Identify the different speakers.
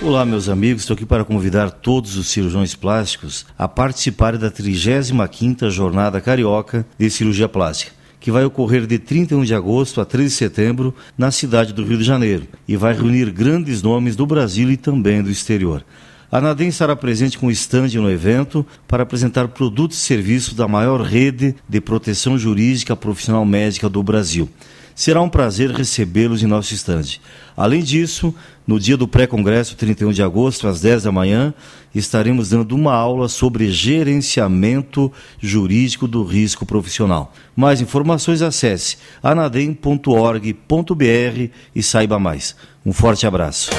Speaker 1: Olá, meus amigos. Estou aqui para convidar todos os cirurgiões plásticos a participarem da 35ª Jornada Carioca de Cirurgia Plástica, que vai ocorrer de 31 de agosto a 13 de setembro na cidade do Rio de Janeiro e vai reunir grandes nomes do Brasil e também do exterior. A Nadem estará presente com stand no evento para apresentar produtos e serviços da maior rede de proteção jurídica profissional médica do Brasil. Será um prazer recebê-los em nosso estande. Além disso, no dia do pré-congresso, 31 de agosto, às 10 da manhã, estaremos dando uma aula sobre gerenciamento jurídico do risco profissional. Mais informações acesse anadem.org.br e saiba mais. Um forte abraço.